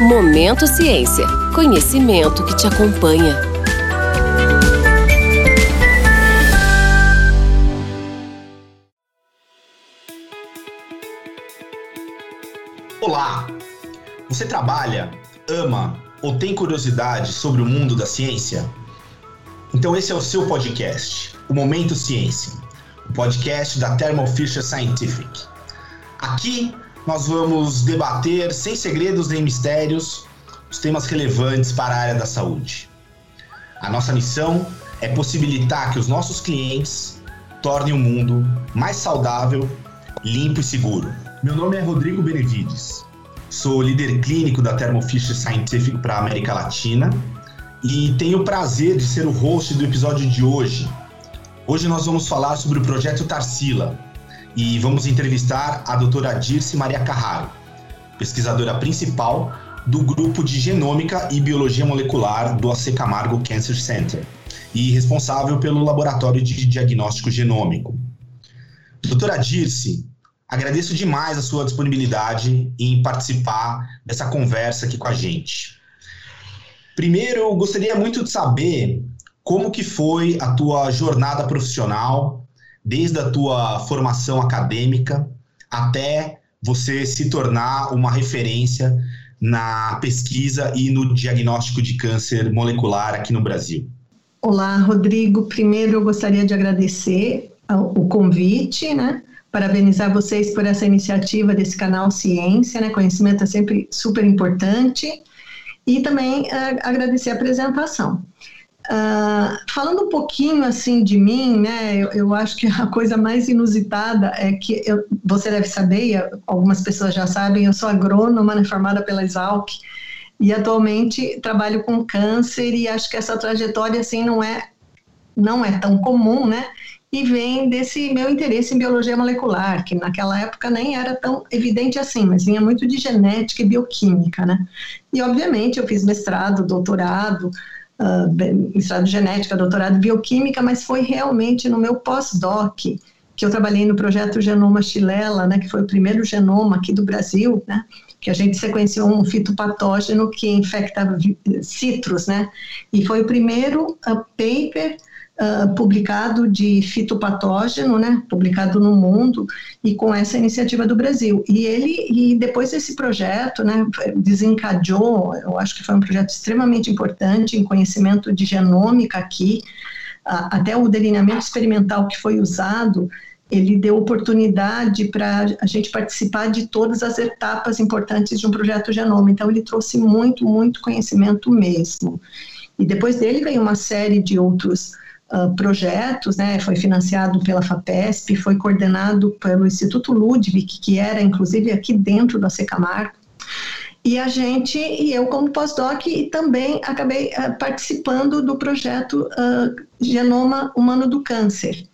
Momento Ciência. Conhecimento que te acompanha. Olá! Você trabalha, ama ou tem curiosidade sobre o mundo da ciência? Então esse é o seu podcast, o Momento Ciência, o podcast da Thermo Fisher Scientific. Aqui nós vamos debater, sem segredos nem mistérios, os temas relevantes para a área da saúde. A nossa missão é possibilitar que os nossos clientes tornem o mundo mais saudável, limpo e seguro. Meu nome é Rodrigo Benevides. Sou líder clínico da Thermo Fisher Scientific para a América Latina e tenho o prazer de ser o host do episódio de hoje. Hoje nós vamos falar sobre o projeto Tarsila, e vamos entrevistar a doutora Dirce Maria Carraro, pesquisadora principal do grupo de Genômica e Biologia Molecular do AC Camargo Cancer Center e responsável pelo laboratório de diagnóstico genômico. Doutora Dirce, agradeço demais a sua disponibilidade em participar dessa conversa aqui com a gente. Primeiro, eu gostaria muito de saber como que foi a tua jornada profissional desde a tua formação acadêmica até você se tornar uma referência na pesquisa e no diagnóstico de câncer molecular aqui no Brasil. Olá, Rodrigo. Primeiro, eu gostaria de agradecer o convite, né? Parabenizar vocês por essa iniciativa desse canal Ciência, né? Conhecimento é sempre super importante. E também uh, agradecer a apresentação. Uh, falando um pouquinho assim de mim, né, eu, eu, acho que a coisa mais inusitada é que eu, você deve saber, algumas pessoas já sabem, eu sou agrônoma, né, formada pela Exalc, e atualmente trabalho com câncer e acho que essa trajetória assim não é não é tão comum, né? E vem desse meu interesse em biologia molecular, que naquela época nem era tão evidente assim, mas vinha muito de genética e bioquímica, né? E obviamente eu fiz mestrado, doutorado, uh, mestrado em genética, doutorado em bioquímica, mas foi realmente no meu pós-doc que eu trabalhei no projeto Genoma Chilela, né, que foi o primeiro genoma aqui do Brasil, né, que a gente sequenciou um fitopatógeno que infecta citros, né, e foi o primeiro uh, paper uh, publicado de fitopatógeno, né, publicado no mundo, e com essa iniciativa do Brasil. E ele, e depois desse projeto, né, desencadeou, eu acho que foi um projeto extremamente importante em conhecimento de genômica aqui, uh, até o delineamento experimental que foi usado, ele deu oportunidade para a gente participar de todas as etapas importantes de um projeto genoma. Então, ele trouxe muito, muito conhecimento mesmo. E depois dele veio uma série de outros uh, projetos, né, foi financiado pela FAPESP, foi coordenado pelo Instituto Ludwig, que era inclusive aqui dentro da Secamar, e a gente, e eu como pós-doc, e também acabei uh, participando do projeto uh, Genoma Humano do Câncer,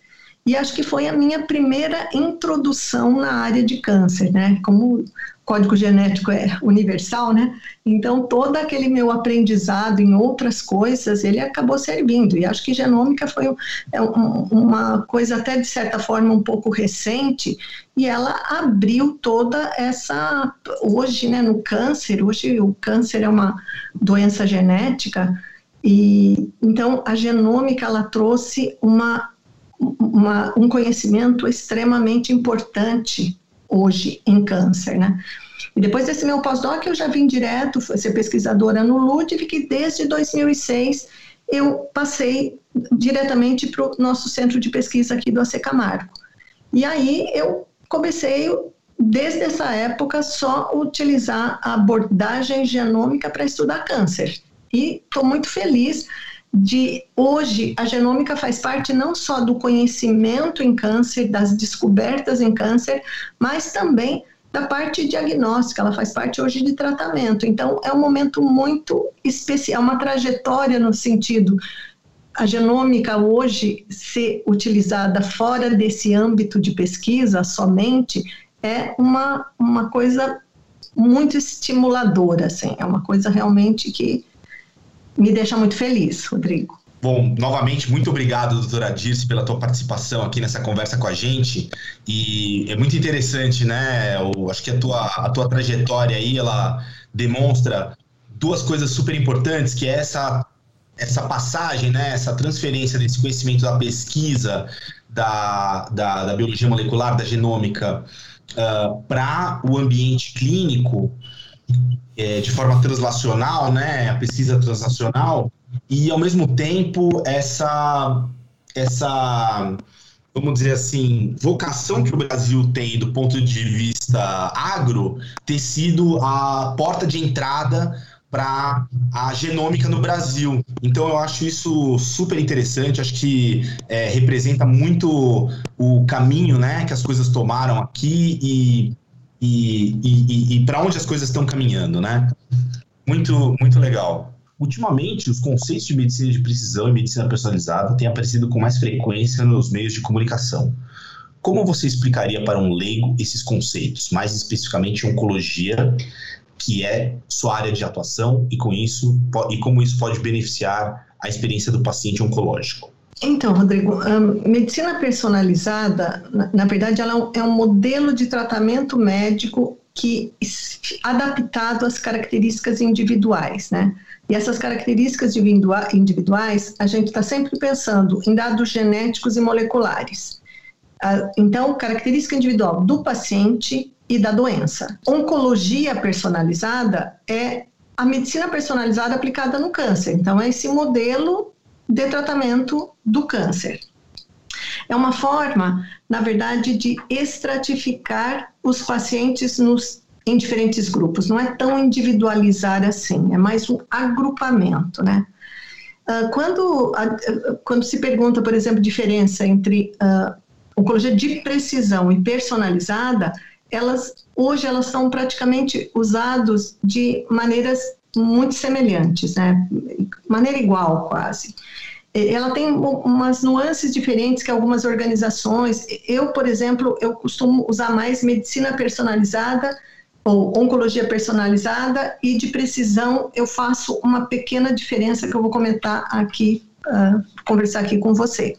e acho que foi a minha primeira introdução na área de câncer, né? Como código genético é universal, né? Então, todo aquele meu aprendizado em outras coisas, ele acabou servindo. E acho que genômica foi é uma coisa até, de certa forma, um pouco recente, e ela abriu toda essa... Hoje, né, no câncer, hoje o câncer é uma doença genética, e então a genômica, ela trouxe uma uma, um conhecimento extremamente importante hoje em câncer, né? E depois desse meu pós-doc, eu já vim direto ser pesquisadora no Ludwig, que desde 2006 eu passei diretamente para o nosso centro de pesquisa aqui do AC Camargo. E aí eu comecei, desde essa época, só utilizar a abordagem genômica para estudar câncer. E estou muito feliz de hoje a genômica faz parte não só do conhecimento em câncer, das descobertas em câncer, mas também da parte diagnóstica, ela faz parte hoje de tratamento. Então é um momento muito especial, uma trajetória no sentido a genômica hoje ser utilizada fora desse âmbito de pesquisa somente é uma, uma coisa muito estimuladora, assim, é uma coisa realmente que me deixa muito feliz, Rodrigo. Bom, novamente, muito obrigado, doutora Dirce, pela tua participação aqui nessa conversa com a gente. E é muito interessante, né? Eu acho que a tua, a tua trajetória aí, ela demonstra duas coisas super importantes, que é essa, essa passagem, né? Essa transferência desse conhecimento da pesquisa, da, da, da biologia molecular, da genômica, uh, ah, para o ambiente clínico, é, de forma translacional, né, a pesquisa translacional, e ao mesmo tempo essa, essa vamos dizer assim, vocação que o Brasil tem do ponto de vista agro, ter sido a porta de entrada para a genômica no Brasil. Então eu acho isso super interessante, acho que é, representa muito o caminho né, que as coisas tomaram aqui e, e, e, e para onde as coisas estão caminhando, né? Muito, muito legal. Ultimamente, os conceitos de medicina de precisão e medicina personalizada têm aparecido com mais frequência nos meios de comunicação. Como você explicaria para um leigo esses conceitos, mais especificamente oncologia, que é sua área de atuação e com isso e como isso pode beneficiar a experiência do paciente oncológico. Então, Rodrigo, a medicina personalizada, na, na verdade, ela é um modelo de tratamento médico que adaptado às características individuais, né? E essas características individuais, a gente está sempre pensando em dados genéticos e moleculares. Então, característica individual do paciente e da doença. Oncologia personalizada é a medicina personalizada aplicada no câncer. Então, é esse modelo de tratamento do câncer. É uma forma, na verdade, de estratificar os pacientes nos, em diferentes grupos. Não é tão individualizar assim, é mais um agrupamento, né? Uh, quando, uh, quando se pergunta, por exemplo, diferença entre uh, oncologia de precisão e personalizada, elas hoje elas são praticamente usados de maneiras muito semelhantes, né? Maneira igual, quase. Ela tem umas nuances diferentes que algumas organizações. Eu, por exemplo, eu costumo usar mais medicina personalizada ou oncologia personalizada e de precisão eu faço uma pequena diferença que eu vou comentar aqui, uh, conversar aqui com você.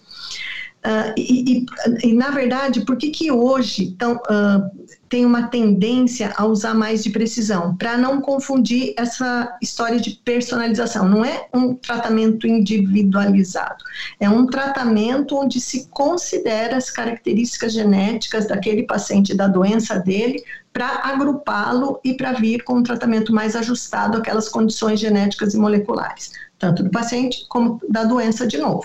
Uh, e, e, e, na verdade, por que, que hoje então, uh, tem uma tendência a usar mais de precisão? Para não confundir essa história de personalização. Não é um tratamento individualizado, é um tratamento onde se considera as características genéticas daquele paciente, da doença dele, para agrupá-lo e para vir com um tratamento mais ajustado àquelas condições genéticas e moleculares, tanto do paciente como da doença de novo.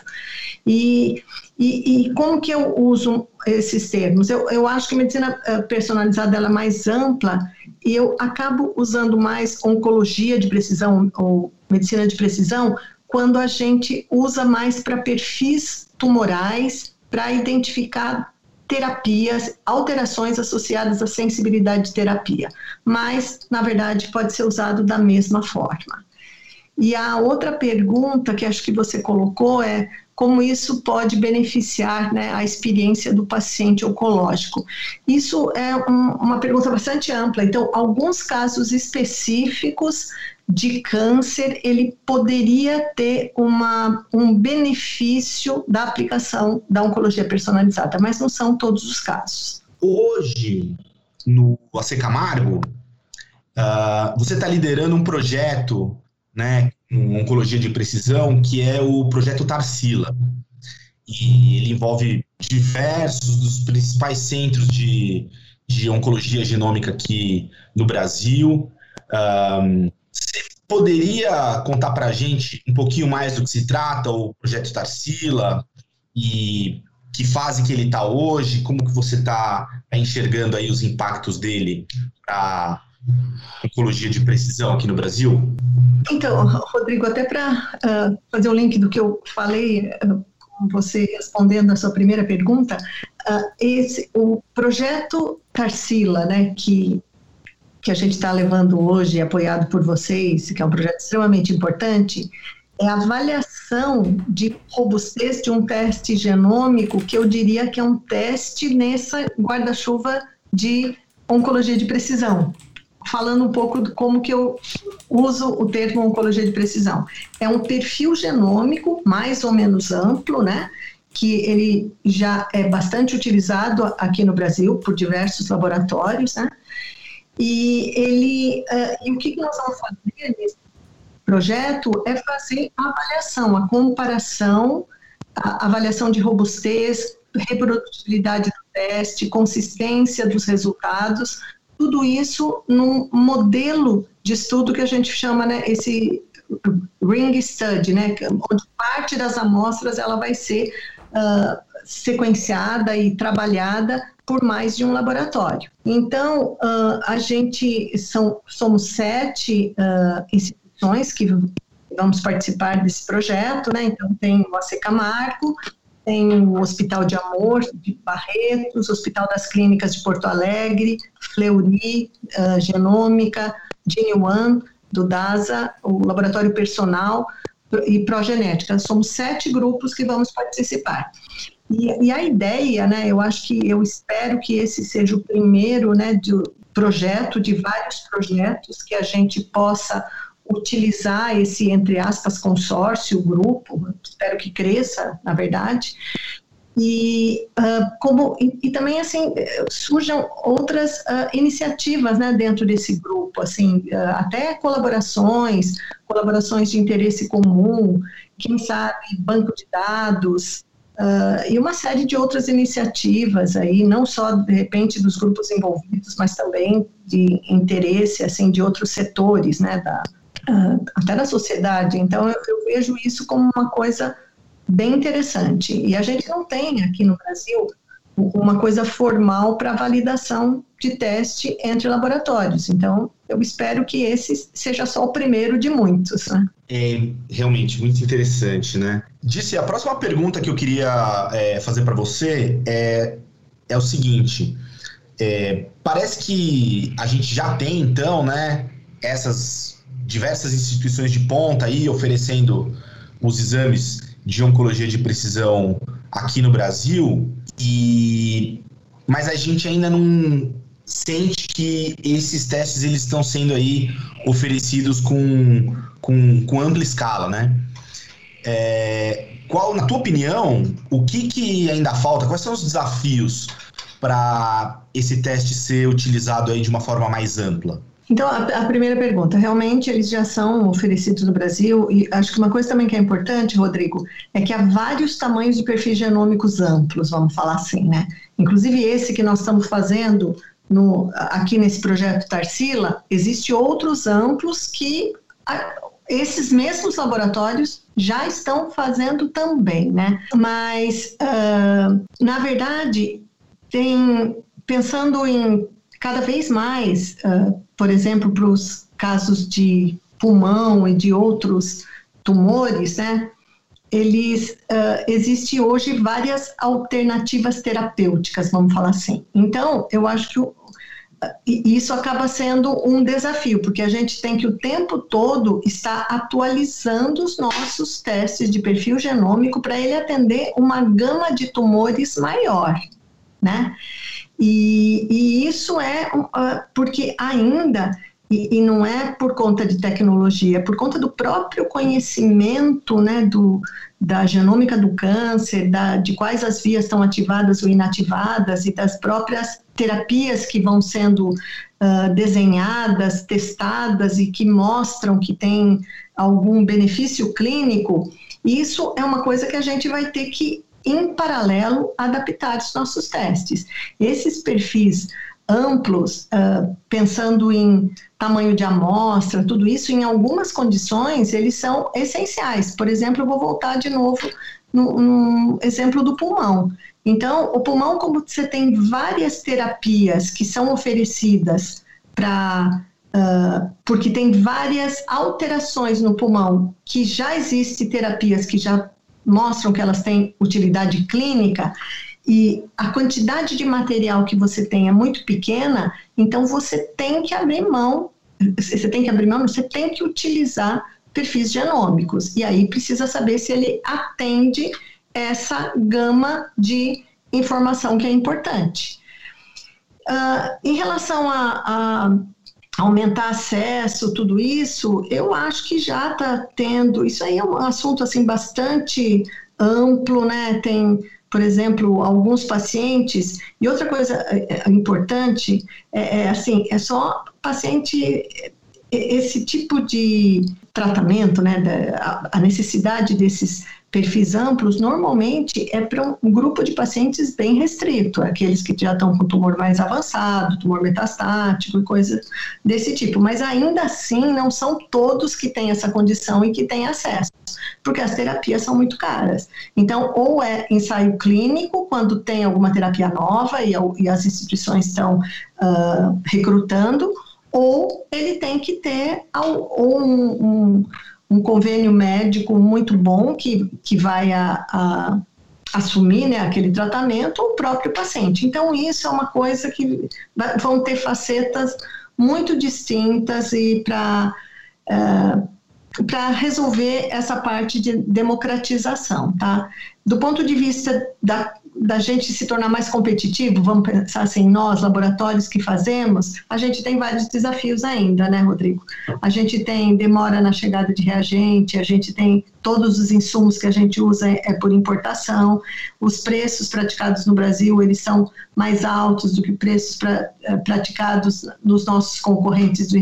E, e, e, como que eu uso esses termos? Eu, eu acho que a medicina eh, personalizada é mais ampla e eu acabo usando mais oncologia de precisão ou medicina de precisão quando a gente usa mais para perfis tumorais, para identificar terapias, alterações associadas à sensibilidade de terapia. Mas, na verdade, pode ser usado da mesma forma. E a outra pergunta que acho que você colocou é como isso pode beneficiar né, a experiência do paciente oncológico. Isso é um, uma pergunta bastante ampla. Então, alguns casos específicos de câncer, ele poderia ter uma, um benefício da aplicação da oncologia personalizada, mas não são todos os casos. Hoje, no AC Camargo, uh, você está liderando um projeto né, oncologia de precisão, que é o projeto Tarsila. E ele envolve diversos dos principais centros de, de oncologia genômica aqui no Brasil. Um, você poderia contar para a gente um pouquinho mais do que se trata o projeto Tarsila e que fase que ele está hoje, como que você está enxergando aí os impactos dele para oncologia de precisão aqui no Brasil? Então, Rodrigo, até para uh, fazer o link do que eu falei uh, você respondendo a sua primeira pergunta, uh, esse, o projeto Tarsila, né, que, que a gente está levando hoje, apoiado por vocês, que é um projeto extremamente importante, é a avaliação de robustez de um teste genômico que eu diria que é um teste nessa guarda-chuva de oncologia de precisão falando um pouco de como que eu uso o termo oncologia de precisão. É um perfil genômico mais ou menos amplo, né? Que ele já é bastante utilizado aqui no Brasil por diversos laboratórios, né? E ele, uh, e o que nós vamos fazer nesse projeto é fazer a avaliação, a comparação, a avaliação de robustez, reprodutibilidade do teste, consistência dos resultados, tudo isso num modelo de estudo que a gente chama, né, esse ring study, né, onde parte das amostras ela vai ser uh, sequenciada e trabalhada por mais de um laboratório. Então, uh, a gente são, somos sete uh, instituições que vamos participar desse projeto, né? Então, tem o AC Camargo, tem o Hospital de Amor de Barretos, Hospital das Clínicas de Porto Alegre, Fleury, uh, Genômica, One, do DASA, o Laboratório Personal e Progenética. Somos sete grupos que vamos participar. E, e, a ideia, né, eu acho que eu espero que esse seja o primeiro, né, de projeto, de vários projetos que a gente possa utilizar esse, entre aspas, consórcio, grupo, espero que cresça, na verdade, e uh, como e, e, também assim surjam outras uh, iniciativas né, dentro desse grupo assim uh, até colaborações colaborações de interesse comum quem sabe banco de dados e uma série de outras iniciativas aí não só de repente dos grupos envolvidos mas também de interesse assim de outros setores né da, até da sociedade. Então, eu, eu, vejo isso como uma coisa bem interessante. E a gente não tem aqui no Brasil uma coisa formal para validação de teste entre laboratórios. Então, eu espero que esse seja só o primeiro de muitos. Né? É realmente muito interessante, né? Disse, a próxima pergunta que eu queria é, fazer para você é, é o seguinte: é, parece que a gente já tem, então, né, essas diversas instituições de ponta aí oferecendo os exames de oncologia de precisão aqui no Brasil e mas a gente ainda não sente que esses testes eles estão sendo aí oferecidos com, com, com ampla escala, né? É, qual, na tua opinião, o que, que ainda falta? Quais são os desafios para esse teste ser utilizado aí de uma forma mais ampla? Então, a, a, primeira pergunta, realmente eles já são oferecidos no Brasil, e acho que uma coisa também que é importante, Rodrigo, é que há vários tamanhos de perfis genômicos amplos, vamos falar assim, né? Inclusive esse que nós estamos fazendo no, aqui nesse projeto Tarsila, existe outros amplos que esses mesmos laboratórios já estão fazendo também, né? Mas, uh, na verdade, tem, pensando em cada vez mais, uh, por exemplo, para os casos de pulmão e de outros tumores, né? Eles uh, existe hoje várias alternativas terapêuticas, vamos falar assim. Então, eu acho que o, isso acaba sendo um desafio, porque a gente tem que o tempo todo estar atualizando os nossos testes de perfil genômico para ele atender uma gama de tumores maior, né? E, e isso é uh, porque ainda, e, e, não é por conta de tecnologia, é por conta do próprio conhecimento né, do, da genômica do câncer, da, de quais as vias estão ativadas ou inativadas e das próprias terapias que vão sendo uh, desenhadas, testadas e que mostram que tem algum benefício clínico, isso é uma coisa que a gente vai ter que em paralelo, adaptar os nossos testes. Esses perfis amplos, uh, pensando em tamanho de amostra, tudo isso, em algumas condições, eles são essenciais. Por exemplo, eu vou voltar de novo no, no exemplo do pulmão. Então, o pulmão, como você tem várias terapias que são oferecidas para Uh, porque tem várias alterações no pulmão, que já existem terapias que já mostram que elas têm utilidade clínica e a quantidade de material que você tem é muito pequena, então você tem que abrir mão, você tem que abrir mão, você tem que utilizar perfis genômicos. E aí precisa saber se ele atende essa gama de informação que é importante. Uh, em relação a, a aumentar acesso, tudo isso, eu acho que já está tendo. Isso aí é um assunto assim bastante amplo, né? Tem, por exemplo, alguns pacientes. E outra coisa é, é, importante é, é assim, é só paciente esse tipo de tratamento, né, a necessidade desses perfis amplos, normalmente é para um grupo de pacientes bem restrito, aqueles que já estão com tumor mais avançado, tumor metastático e coisas desse tipo. Mas ainda assim, não são todos que têm essa condição e que têm acesso, porque as terapias são muito caras. Então, ou é ensaio clínico, quando tem alguma terapia nova e, e as instituições estão uh, recrutando, ou ele tem que ter um, um, um, convênio médico muito bom que, que vai a, a assumir né, aquele tratamento o próprio paciente. Então, isso é uma coisa que vão ter facetas muito distintas e para é, para resolver essa parte de democratização, tá? Do ponto de vista da da gente se tornar mais competitivo, vamos pensar assim, nós, laboratórios que fazemos, a gente tem vários desafios ainda, né, Rodrigo? A gente tem demora na chegada de reagente, a gente tem todos os insumos que a gente usa é, é por importação, os preços praticados no Brasil, eles são mais altos do que preços pra, eh, praticados nos nossos concorrentes do,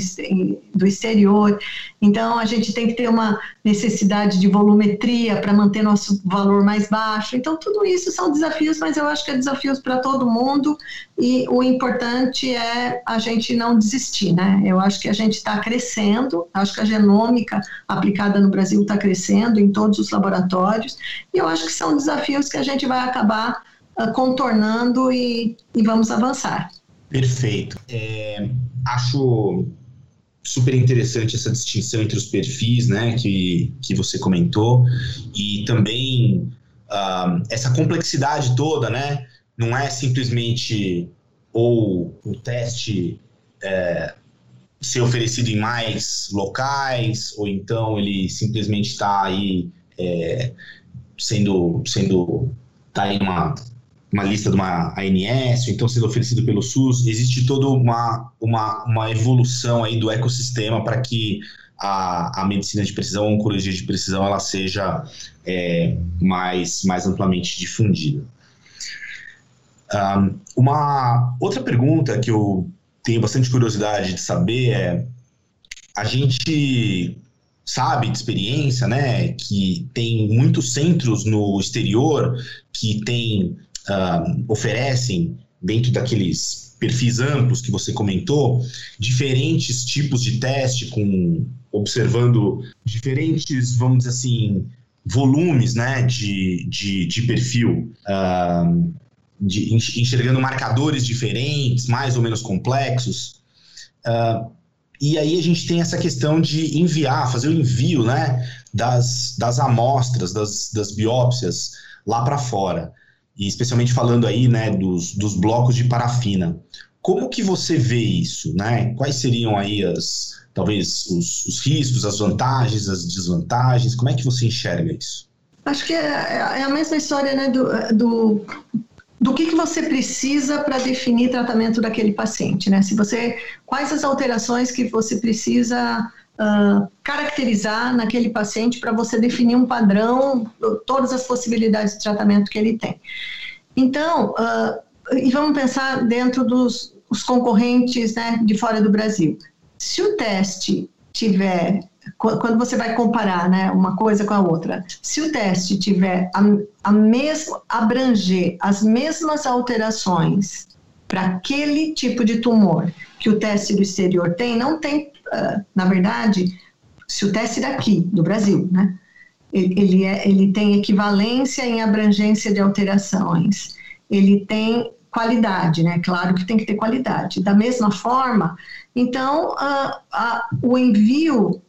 do exterior, então a gente tem que ter uma necessidade de volumetria para manter nosso valor mais baixo, então tudo isso são desafios, mas eu acho que é desafios para todo mundo, e o importante é a gente não desistir, né? Eu acho que a gente está crescendo, acho que a genômica aplicada no Brasil está crescendo em todos os laboratórios, e eu acho que são desafios que a gente vai acabar uh, contornando e, e, vamos avançar. Perfeito. É, acho super interessante essa distinção entre os perfis, né, que, que você comentou, e também uh, essa complexidade toda, né, não é simplesmente ou o teste é, ser oferecido em mais locais, ou então ele simplesmente está aí é, sendo sendo tá aí uma uma lista de uma ANS, ou então sendo oferecido pelo SUS, existe toda uma, uma, uma evolução aí do ecossistema para que a, a medicina de precisão, a oncologia de precisão, ela seja é, mais, mais amplamente difundida. Um, uma outra pergunta que eu tenho bastante curiosidade de saber é: a gente sabe de experiência, né, que tem muitos centros no exterior que tem, uh, oferecem, dentro daqueles perfis amplos que você comentou, diferentes tipos de teste, com observando diferentes, vamos dizer assim, volumes né, de, de, de perfil. Uh, de, enxergando marcadores diferentes, mais ou menos complexos. Uh, e aí a gente tem essa questão de enviar, fazer o envio né, das, das amostras, das, das biópsias lá para fora. E especialmente falando aí né, dos, dos blocos de parafina. Como que você vê isso? Né? Quais seriam aí as, talvez os, os riscos, as vantagens, as desvantagens? Como é que você enxerga isso? Acho que é, é a mesma história né, do, do do que, que você precisa para definir tratamento daquele paciente, né? Se você, quais as alterações que você precisa uh, caracterizar naquele paciente para você definir um padrão, todas as possibilidades de tratamento que ele tem. Então, uh, e vamos pensar dentro dos concorrentes né, de fora do Brasil. Se o teste tiver quando você vai comparar né, uma coisa com a outra, se o teste tiver a, a mesma, abranger as mesmas alterações para aquele tipo de tumor que o teste do exterior tem, não tem, na verdade, se o teste daqui, do Brasil, né, ele, é, ele tem equivalência em abrangência de alterações, ele tem qualidade, né? Claro que tem que ter qualidade. Da mesma forma, então, uh, uh, o envio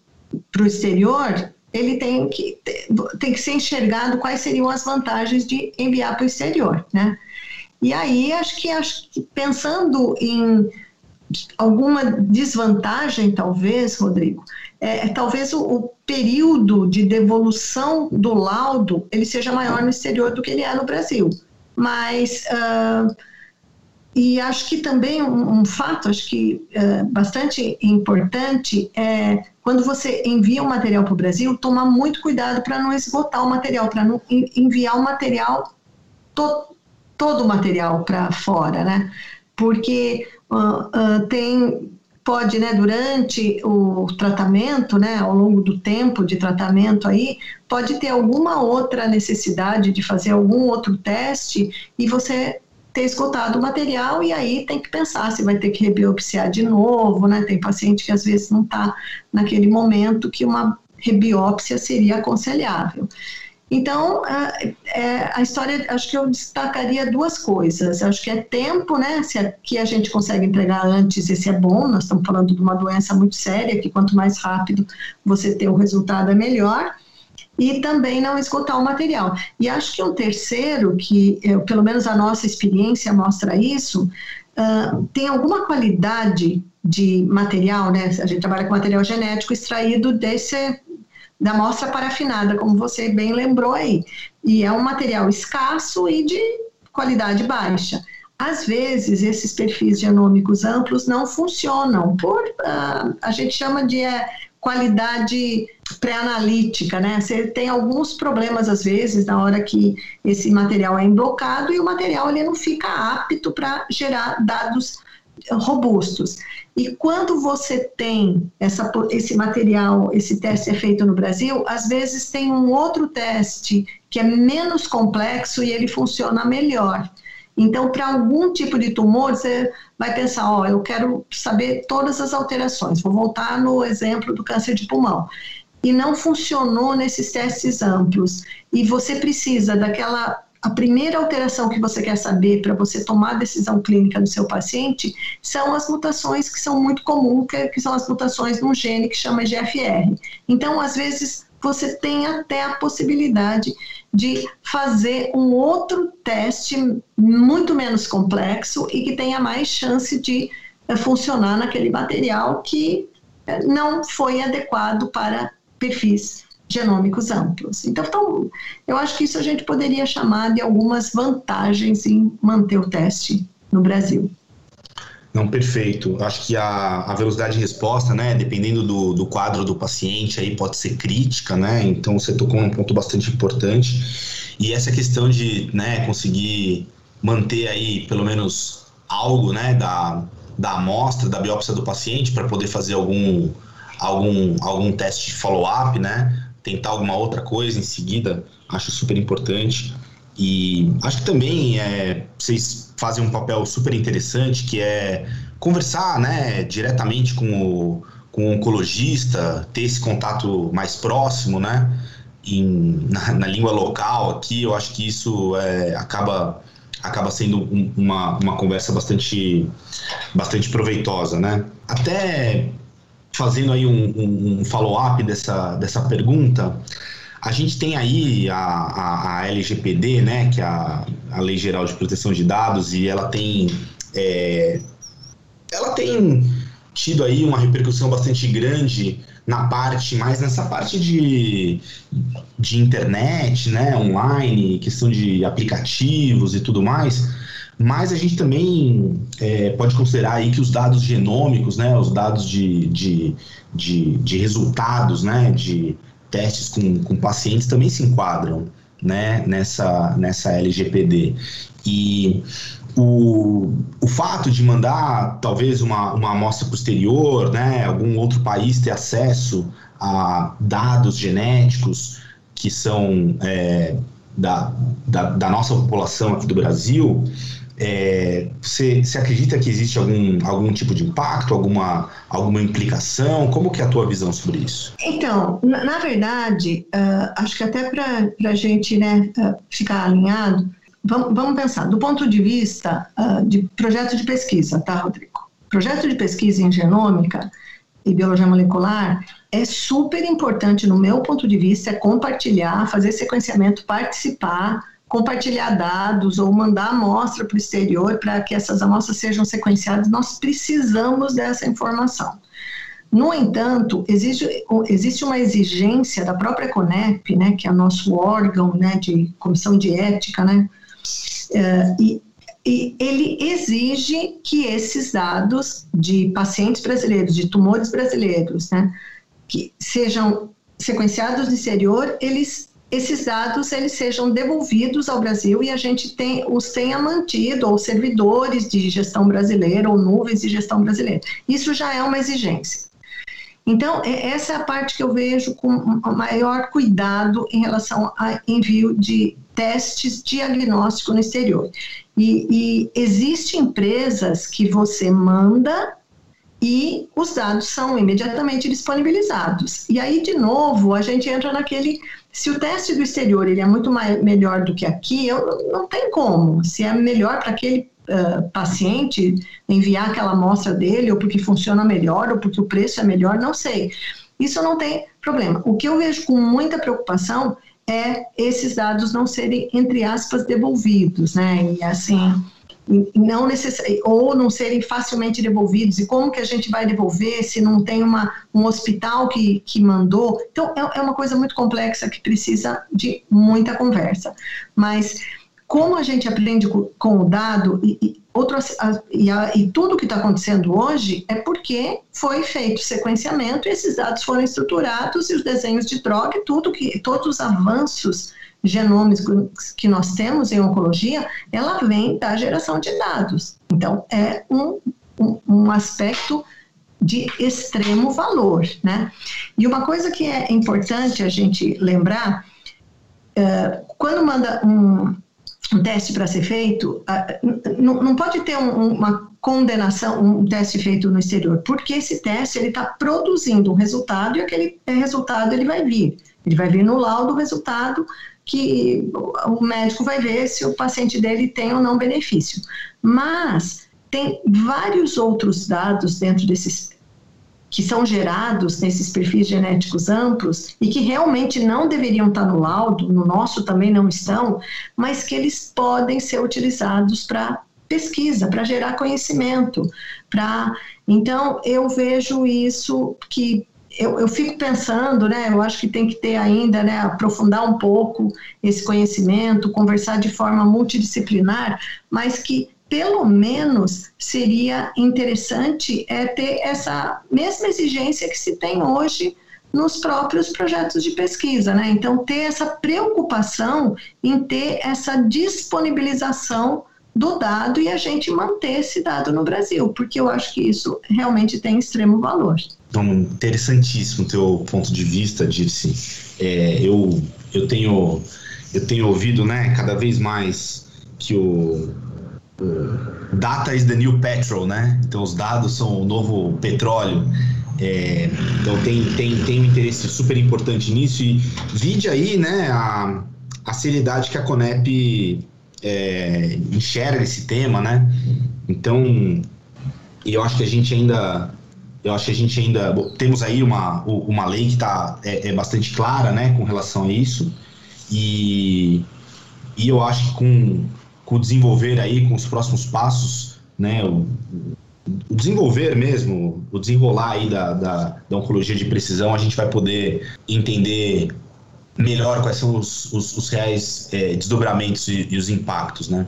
para o exterior, ele tem que, tem que ser enxergado quais seriam as vantagens de enviar para o exterior, né? E aí, acho que, acho que pensando em alguma desvantagem, talvez, Rodrigo, é, é, talvez o, o, período de devolução do laudo ele seja maior no exterior do que ele é no Brasil. Mas uh, e acho que também um, um fato, acho que é, bastante importante é quando você envia um material para o Brasil, tomar muito cuidado para não esgotar o material, para não enviar o material, to, todo o material para fora, né? Porque uh, uh, tem pode, né, durante o tratamento, né, ao longo do tempo de tratamento aí, pode ter alguma outra necessidade de fazer algum outro teste e você ter esgotado o material e aí tem que pensar se vai ter que rebiopsiar de novo, né? Tem paciente que às vezes não está naquele momento que uma rebiópsia seria aconselhável. Então, é, a história, acho que eu destacaria duas coisas. Acho que é tempo, né? Se aqui a gente consegue entregar antes, esse é bom. Nós estamos falando de uma doença muito séria, que quanto mais rápido você ter o resultado, é melhor. E também não esgotar o material. E acho que um terceiro, que eu, pelo menos a nossa experiência mostra isso, uh, tem alguma qualidade de material, né? A gente trabalha com material genético extraído desse da amostra parafinada, como você bem lembrou aí. E é um material escasso e de qualidade baixa. Às vezes, esses perfis genômicos amplos não funcionam por, uh, a gente chama de é, qualidade pré-analítica, né? Você tem alguns problemas, às vezes, na hora que esse material é emblocado e o material ele não fica apto para gerar dados robustos. E quando você tem essa, esse material, esse teste é feito no Brasil, às vezes tem um outro teste que é menos complexo e ele funciona melhor. Então, para algum tipo de tumor, você vai pensar: ó, oh, eu quero saber todas as alterações. Vou voltar no exemplo do câncer de pulmão. E não funcionou nesses testes amplos. E você precisa daquela a primeira alteração que você quer saber para você tomar a decisão clínica no seu paciente são as mutações que são muito comuns, que, que são as mutações num gene que chama GFR. Então, às vezes, você tem até a possibilidade de fazer um outro teste muito menos complexo e que tenha mais chance de é, funcionar naquele material que é, não foi adequado para perfis genômicos amplos. Então, então, eu acho que isso a gente poderia chamar de algumas vantagens em manter o teste no Brasil. Não, perfeito. Acho que a, a velocidade de resposta, né, dependendo do, do quadro do paciente, aí pode ser crítica, né? Então você tocou num ponto bastante importante. E essa questão de, né, conseguir manter aí pelo menos algo, né, da, da amostra, da biópsia do paciente para poder fazer algum, algum, algum teste de follow-up, né? Tentar alguma outra coisa em seguida, acho super importante. E acho que também é, vocês fazem um papel super interessante, que é conversar né, diretamente com o, com o oncologista, ter esse contato mais próximo, né? Em, na, na língua local aqui, eu acho que isso é, acaba acaba sendo um, uma, uma conversa bastante, bastante proveitosa, né? Até fazendo aí um, um, follow-up dessa, dessa pergunta, a gente tem aí a, a, a, LGPD, né, que é a, a Lei Geral de Proteção de Dados, e ela tem, é, ela tem tido aí uma repercussão bastante grande na parte, mais nessa parte de, de internet, né, online, questão de aplicativos e tudo mais, mas a gente também é, pode considerar aí que os dados genômicos, né, os dados de, de, de, de resultados, né, de testes com, com pacientes também se enquadram né, nessa, nessa LGPD. E o, o fato de mandar talvez uma, uma amostra posterior, né, algum outro país ter acesso a dados genéticos que são é, da, da, da, nossa população aqui do Brasil, é, você, você acredita que existe algum, algum tipo de impacto, alguma, alguma implicação? Como que é a tua visão sobre isso? Então, na, na verdade, uh, acho que até para a gente né, uh, ficar alinhado, vamos, vamos, pensar, do ponto de vista uh, de projeto de pesquisa, tá, Rodrigo? Projeto de pesquisa em genômica e biologia molecular é super importante, no meu ponto de vista, é compartilhar, fazer sequenciamento, participar, compartilhar dados ou mandar amostra para o exterior para que essas amostras sejam sequenciadas, nós precisamos dessa informação. No entanto, existe, existe uma exigência da própria CONEP, né, que é nosso órgão né, de comissão de ética, né, é, e e ele exige que esses dados de pacientes brasileiros, de tumores brasileiros, né, que sejam sequenciados no exterior, eles esses dados eles sejam devolvidos ao Brasil e a gente tem, os tenha mantido, ou servidores de gestão brasileira, ou nuvens de gestão brasileira. Isso já é uma exigência. Então, é, essa é a parte que eu vejo com maior cuidado em relação ao envio de testes diagnóstico no exterior. E, e existem empresas que você manda e os dados são imediatamente disponibilizados. E aí, de novo, a gente entra naquele. Se o teste do exterior ele é muito mais, melhor do que aqui, eu, não tem como. Se é melhor para aquele uh, paciente enviar aquela amostra dele, ou porque funciona melhor, ou porque o preço é melhor, não sei. Isso não tem problema. O que eu vejo com muita preocupação é esses dados não serem, entre aspas, devolvidos, né? E assim, não necess... ou não serem facilmente devolvidos. E como que a gente vai devolver se não tem uma, um hospital que, que mandou? Então, é, é uma coisa muito complexa que precisa de muita conversa. Mas como a gente aprende com, o dado e, e, outros, e, a, e tudo que está acontecendo hoje é porque foi feito sequenciamento e esses dados foram estruturados e os desenhos de droga e tudo que todos os avanços genômicos que nós temos em oncologia, ela vem da geração de dados. Então, é um, um, um aspecto de extremo valor, né? E uma coisa que é importante a gente lembrar, é, quando manda um, um teste para ser feito, não, não pode ter um, uma condenação, um teste feito no exterior, porque esse teste ele está produzindo um resultado e aquele resultado ele vai vir, ele vai vir no laudo o resultado que o médico vai ver se o paciente dele tem ou não benefício. Mas tem vários outros dados dentro desses que são gerados nesses perfis genéticos amplos e que realmente não deveriam estar no laudo, no nosso também não estão, mas que eles podem ser utilizados para pesquisa, para gerar conhecimento, para então eu vejo isso que eu, eu, fico pensando, né? Eu acho que tem que ter ainda, né? Aprofundar um pouco esse conhecimento, conversar de forma multidisciplinar, mas que pelo menos seria interessante é ter essa mesma exigência que se tem hoje nos próprios projetos de pesquisa, né? Então, ter essa preocupação em ter essa disponibilização do dado e a gente manter esse dado no Brasil, porque eu acho que isso realmente tem extremo valor. Então, interessantíssimo o teu ponto de vista, Dirce. É, eu, eu, tenho, eu tenho ouvido né, cada vez mais que o data is the new petrol, né? Então os dados são o novo petróleo. É, então tem, tem, tem um interesse super importante nisso e vide aí, né, a, a seriedade que a Conep é, enxerga esse tema, né? Então, eu acho que a gente ainda eu acho que a gente ainda temos aí uma, uma lei que tá, é, é, bastante clara né, com relação a isso e, e eu acho que com, com o desenvolver aí, com os próximos passos, né, o, o desenvolver mesmo, o desenrolar aí da, da, da, oncologia de precisão, a gente vai poder entender melhor quais são os, os, os reais é, desdobramentos e, e, os impactos, né?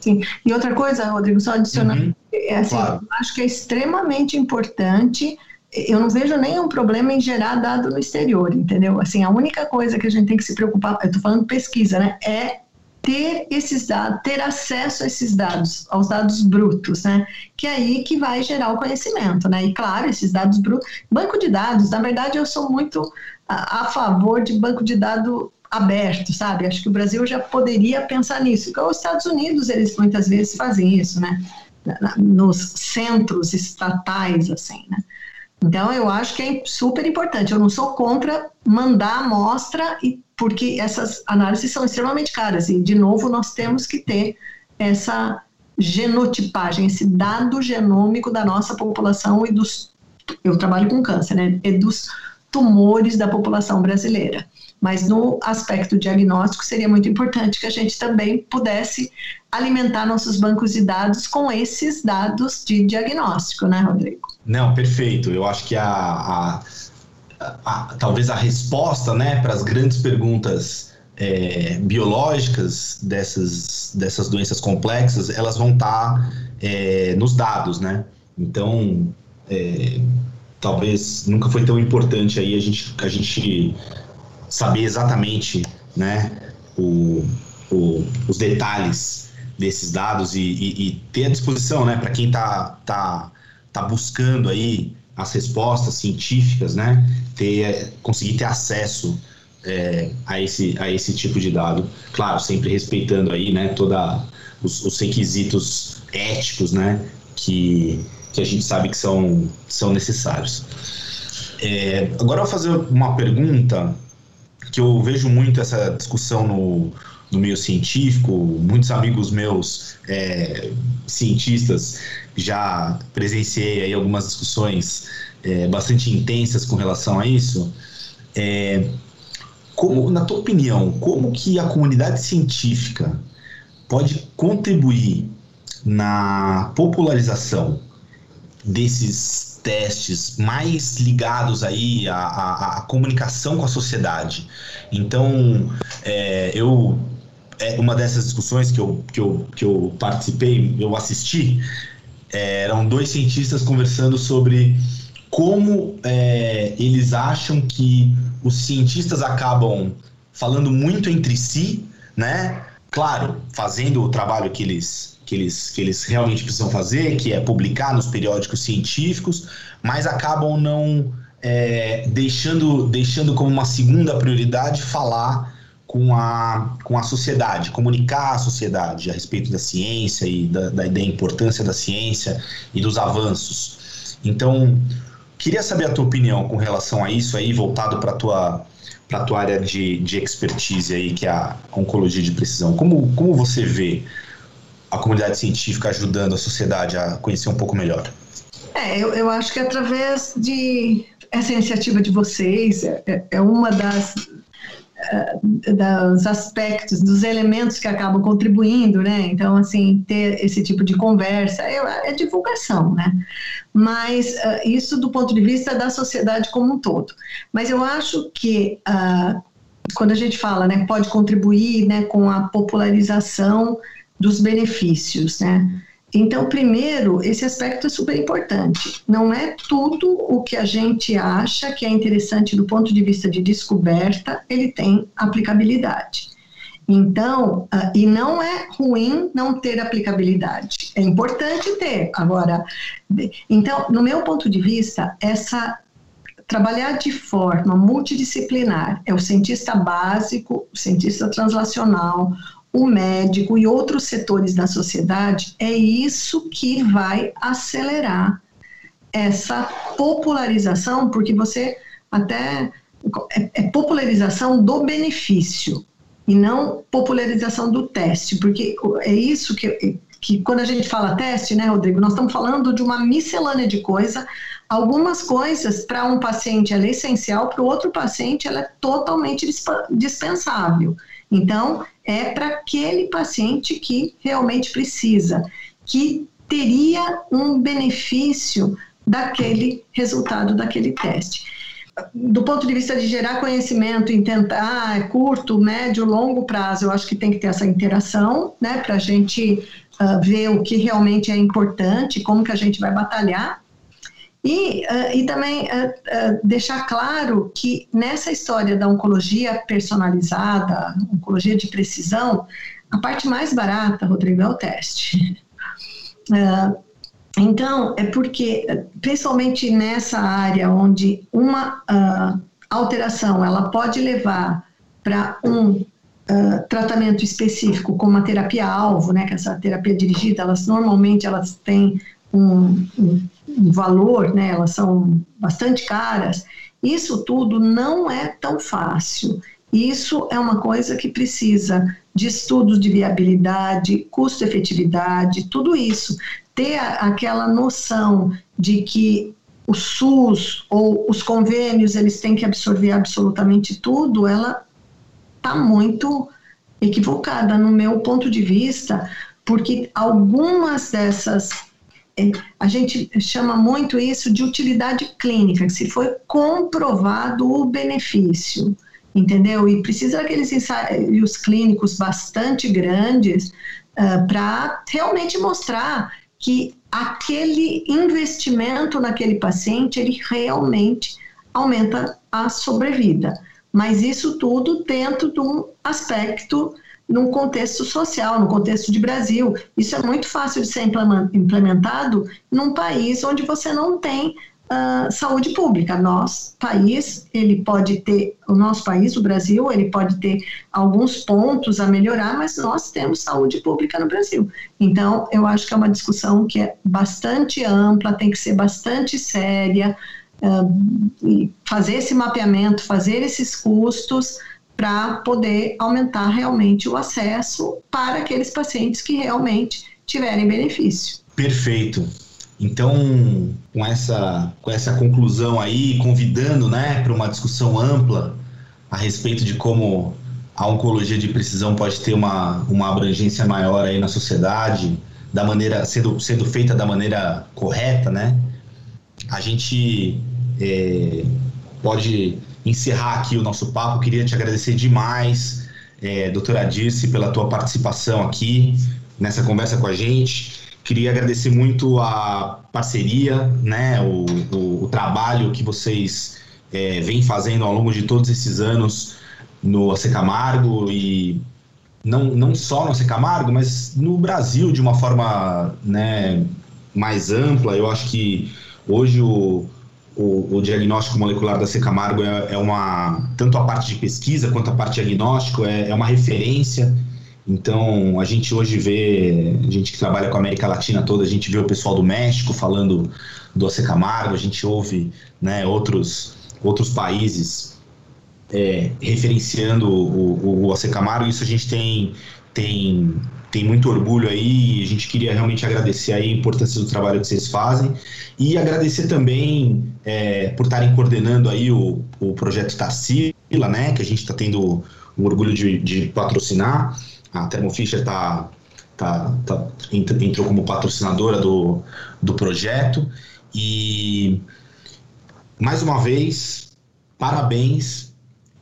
Sim. E outra coisa, Rodrigo, só adicionando, uhum. é, assim, claro. eu acho que é extremamente importante eu não vejo nenhum problema em gerar dado no exterior, entendeu? Assim, a única coisa que a gente tem que se preocupar, eu estou falando pesquisa, né? É ter esses dados, ter acesso a esses dados, aos dados brutos, né? Que é aí que vai gerar o conhecimento, né? E claro, esses dados brutos, banco de dados, na verdade eu sou muito a, a favor de banco de dados aberto, sabe? Acho que o Brasil já poderia pensar nisso. Porque os Estados Unidos, eles muitas vezes fazem isso, né? Nos centros estatais, assim, né? Então, eu acho que é super importante. Eu não sou contra mandar amostra, porque essas análises são extremamente caras. E, de novo, nós temos que ter essa genotipagem, esse dado genômico da nossa população e dos. Eu trabalho com câncer, né? E dos tumores da população brasileira. Mas no aspecto diagnóstico, seria muito importante que a gente também pudesse alimentar nossos bancos de dados com esses dados de diagnóstico, né, Rodrigo? Não, perfeito. Eu acho que a, a, a talvez a resposta né, para as grandes perguntas é, biológicas dessas, dessas doenças complexas, elas vão estar tá, é, nos dados, né? Então, é, talvez nunca foi tão importante aí a gente, a gente saber exatamente, né, o, o, os detalhes desses dados e, e, e ter à disposição, né, para quem está tá, tá buscando aí as respostas científicas, né, ter, conseguir ter acesso é, a, esse, a esse tipo de dado. Claro, sempre respeitando aí, né, toda os, os requisitos éticos, né, que, que a gente sabe que são, são necessários. É, agora eu vou fazer uma pergunta que eu vejo muito essa discussão no, no meio científico, muitos amigos meus é, cientistas já presenciei aí algumas discussões é, bastante intensas com relação a isso. É, como, na tua opinião, como que a comunidade científica pode contribuir na popularização desses testes mais ligados aí à, à, à comunicação com a sociedade? Então, é, eu é, uma dessas discussões que eu, que eu, que eu participei, eu assisti, é, eram dois cientistas conversando sobre como é, eles acham que os cientistas acabam falando muito entre si, né? Claro, fazendo o trabalho que eles, que eles, que eles realmente precisam fazer, que é publicar nos periódicos científicos, mas acabam não é, deixando, deixando como uma segunda prioridade falar com a, com a sociedade, comunicar à sociedade a respeito da ciência e da, da, da importância da ciência e dos avanços. Então, Queria saber a tua opinião com relação a isso aí, voltado para a tua, pra tua área de, de expertise aí, que é a oncologia de precisão. Como, como você vê a comunidade científica ajudando a sociedade a conhecer um pouco melhor? É, eu, eu acho que através de essa iniciativa de vocês é, é uma das dos aspectos, dos elementos que acabam contribuindo, né? Então, assim, ter esse tipo de conversa é, é divulgação, né? Mas uh, isso do ponto de vista da sociedade como um todo. Mas eu acho que uh, quando a gente fala, né, pode contribuir, né, com a popularização dos benefícios, né? Então, primeiro, esse aspecto é super importante. Não é tudo o que a gente acha que é interessante do ponto de vista de descoberta, ele tem aplicabilidade. Então, uh, e não é ruim não ter aplicabilidade, é importante ter. Agora, então, no meu ponto de vista, essa trabalhar de forma multidisciplinar é o cientista básico, o cientista translacional, o médico e outros setores da sociedade, é isso que vai acelerar essa popularização, porque você até é, é popularização do benefício e não popularização do teste, porque é isso que, que quando a gente fala teste, né, Rodrigo, nós estamos falando de uma miscelânea de coisa. Algumas coisas para um paciente ela é essencial, para o outro paciente ela é totalmente dispensável. Então, é para aquele paciente que realmente precisa, que teria um benefício daquele resultado daquele teste. Do ponto de vista de gerar conhecimento, em tentar ah, curto, médio, longo prazo, eu acho que tem que ter essa interação, né, para a gente uh, ver o que realmente é importante, como que a gente vai batalhar e, uh, e também uh, uh, deixar claro que nessa história da oncologia personalizada, oncologia de precisão, a parte mais barata, Rodrigo, é o teste. então, é porque, principalmente nessa área onde uma alteração ela pode levar para um Uh, tratamento específico como a terapia alvo, né, que essa terapia dirigida, elas normalmente elas têm um, um, valor, né, elas são bastante caras, isso tudo não é tão fácil. Isso é uma coisa que precisa de estudos de viabilidade, custo-efetividade, tudo isso. Ter aquela noção de que o SUS ou os convênios eles têm que absorver absolutamente tudo, ela está muito equivocada no meu ponto de vista, porque algumas dessas a gente chama muito isso de utilidade clínica, se foi comprovado o benefício. entendeu? E precisa daqueles ensaios clínicos bastante grandes uh, ah, para realmente mostrar que aquele investimento naquele paciente ele realmente aumenta a sobrevida. Mas isso tudo dentro de um aspecto num contexto social, no contexto de Brasil. Isso é muito fácil de ser implementado num país onde você não tem uh, saúde pública. Nosso país, ele pode ter, o nosso país, o Brasil, ele pode ter alguns pontos a melhorar, mas nós temos saúde pública no Brasil. Então, eu acho que é uma discussão que é bastante ampla, tem que ser bastante séria, uh, fazer esse mapeamento, fazer esses custos para poder aumentar realmente o acesso para aqueles pacientes que realmente tiverem benefício. Perfeito. Então, com essa, com essa conclusão aí, convidando né, para uma discussão ampla a respeito de como a oncologia de precisão pode ter uma, uma abrangência maior aí na sociedade, da maneira sendo, sendo feita da maneira correta, né? A gente é, pode encerrar aqui o nosso papo. Queria te agradecer demais, é, doutora Dirce, pela tua participação aqui nessa conversa com a gente. Queria agradecer muito a parceria, né, o, o, o trabalho que vocês é, vêm fazendo ao longo de todos esses anos no AC Camargo e não, não só no AC Camargo, mas no Brasil de uma forma né, mais ampla. Eu acho que hoje o, o, o, diagnóstico molecular da Secamargo é, é, uma tanto a parte de pesquisa quanto a parte diagnóstico é, é, uma referência. Então a gente hoje vê a gente que trabalha com a América Latina toda, a gente vê o pessoal do México falando do Camargo, a gente ouve né, outros outros países é, referenciando o, o, o Camargo. Isso a gente tem tem tem muito orgulho aí. A gente queria realmente agradecer aí a importância do trabalho que vocês fazem e agradecer também é, por estarem coordenando aí o, o projeto Tarsila, né? Que a gente está tendo o orgulho de, de, patrocinar. A Thermo Fisher está tá, tá, entrou como patrocinadora do, do projeto e mais uma vez parabéns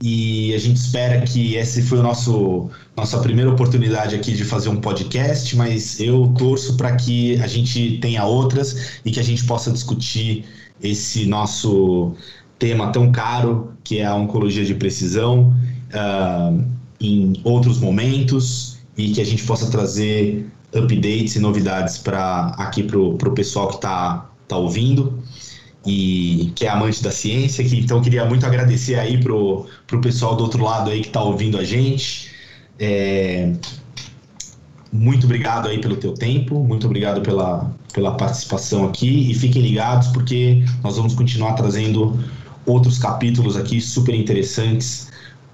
e a gente espera que esse foi o nosso nossa primeira oportunidade aqui de fazer um podcast, mas eu torço para que a gente tenha outras e que a gente possa discutir esse nosso tema tão caro que é a oncologia de precisão uh, em outros momentos e que a gente possa trazer updates e novidades para aqui para o pessoal que está tá ouvindo e que é amante da ciência, que então queria muito agradecer aí pro, pro pessoal do outro lado aí que está ouvindo a gente. É, muito obrigado aí pelo teu tempo, muito obrigado pela, pela participação aqui e fiquem ligados porque nós vamos continuar trazendo outros capítulos aqui super interessantes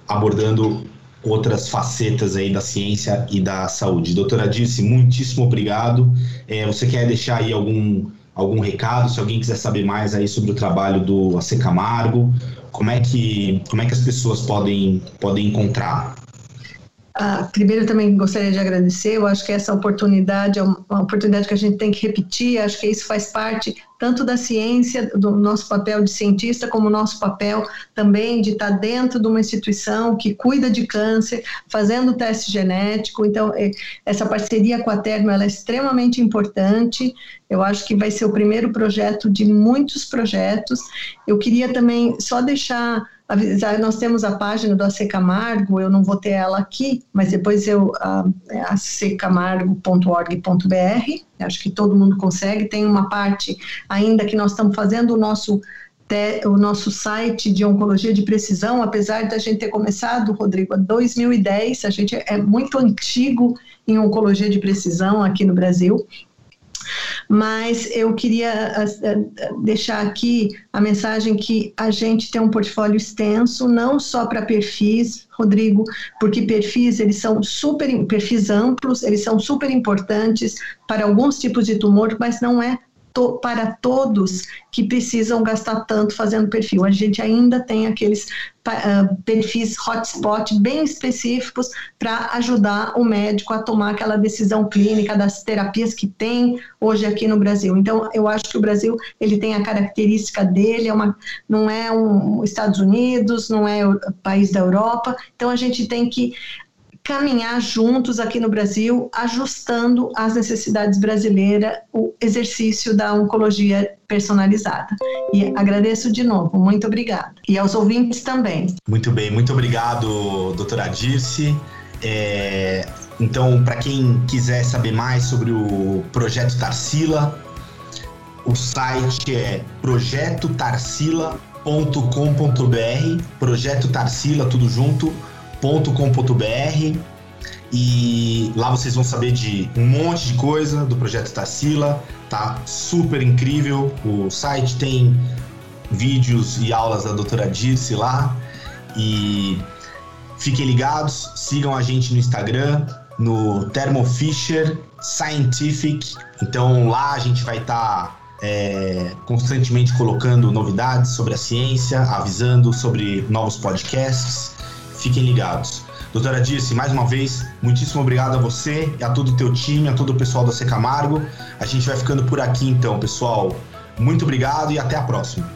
abordando outras facetas aí da ciência e da saúde. Doutora Dirce, muitíssimo obrigado. É, você quer deixar aí algum algum recado, se alguém quiser saber mais aí sobre o trabalho do AC Camargo, como é que, como é que as pessoas podem, podem encontrar? Ah, primeiro, também gostaria de agradecer. Eu acho que essa oportunidade é uma oportunidade que a gente tem que repetir. Acho que isso faz parte tanto da ciência, do nosso papel de cientista, como nosso papel também de estar dentro de uma instituição que cuida de câncer, fazendo teste genético. Então, é, essa parceria com a Termo é extremamente importante. Eu acho que vai ser o primeiro projeto de muitos projetos. Eu queria também só deixar nós temos a página do AC Camargo, eu não vou ter ela aqui, mas depois eu, uh, é accamargo.org.br, acho que todo mundo consegue, tem uma parte ainda que nós estamos fazendo o nosso o nosso site de oncologia de precisão, apesar da gente ter começado, Rodrigo, em 2010, a gente é muito antigo em oncologia de precisão aqui no Brasil, mas eu queria deixar aqui a mensagem que a gente tem um portfólio extenso, não só para perfis, Rodrigo, porque perfis eles são super perfis amplos, eles são super importantes para alguns tipos de tumor, mas não é to, para todos que precisam gastar tanto fazendo perfil. A gente ainda tem aqueles uh, perfis hotspot bem específicos para ajudar o médico a tomar aquela decisão clínica das terapias que tem hoje aqui no Brasil. Então, eu acho que o Brasil ele tem a característica dele, é uma, não é um Estados Unidos, não é o país da Europa. Então, a gente tem que caminhar juntos aqui no Brasil, ajustando às necessidades brasileiras o exercício da oncologia personalizada. E agradeço de novo, muito obrigada. E aos ouvintes também. Muito bem, muito obrigado, doutora Dirce. É, então, para quem quiser saber mais sobre o projeto Tarsila, o site é projetotarsila.com.br, projeto Tarsila, tudo junto com.br e lá vocês vão saber de um monte de coisa do projeto Tarsila, tá super incrível. O site tem vídeos e aulas da doutora Dirce lá e fiquem ligados, sigam a gente no Instagram, no Thermo Fisher Scientific. Então lá a gente vai estar tá, é, constantemente colocando novidades sobre a ciência, avisando sobre novos podcasts Fiquem ligados. Doutora Dirce, mais uma vez, muitíssimo obrigado a você e a todo o teu time, a todo o pessoal da Secamargo. A gente vai ficando por aqui então, pessoal. Muito obrigado e até a próxima.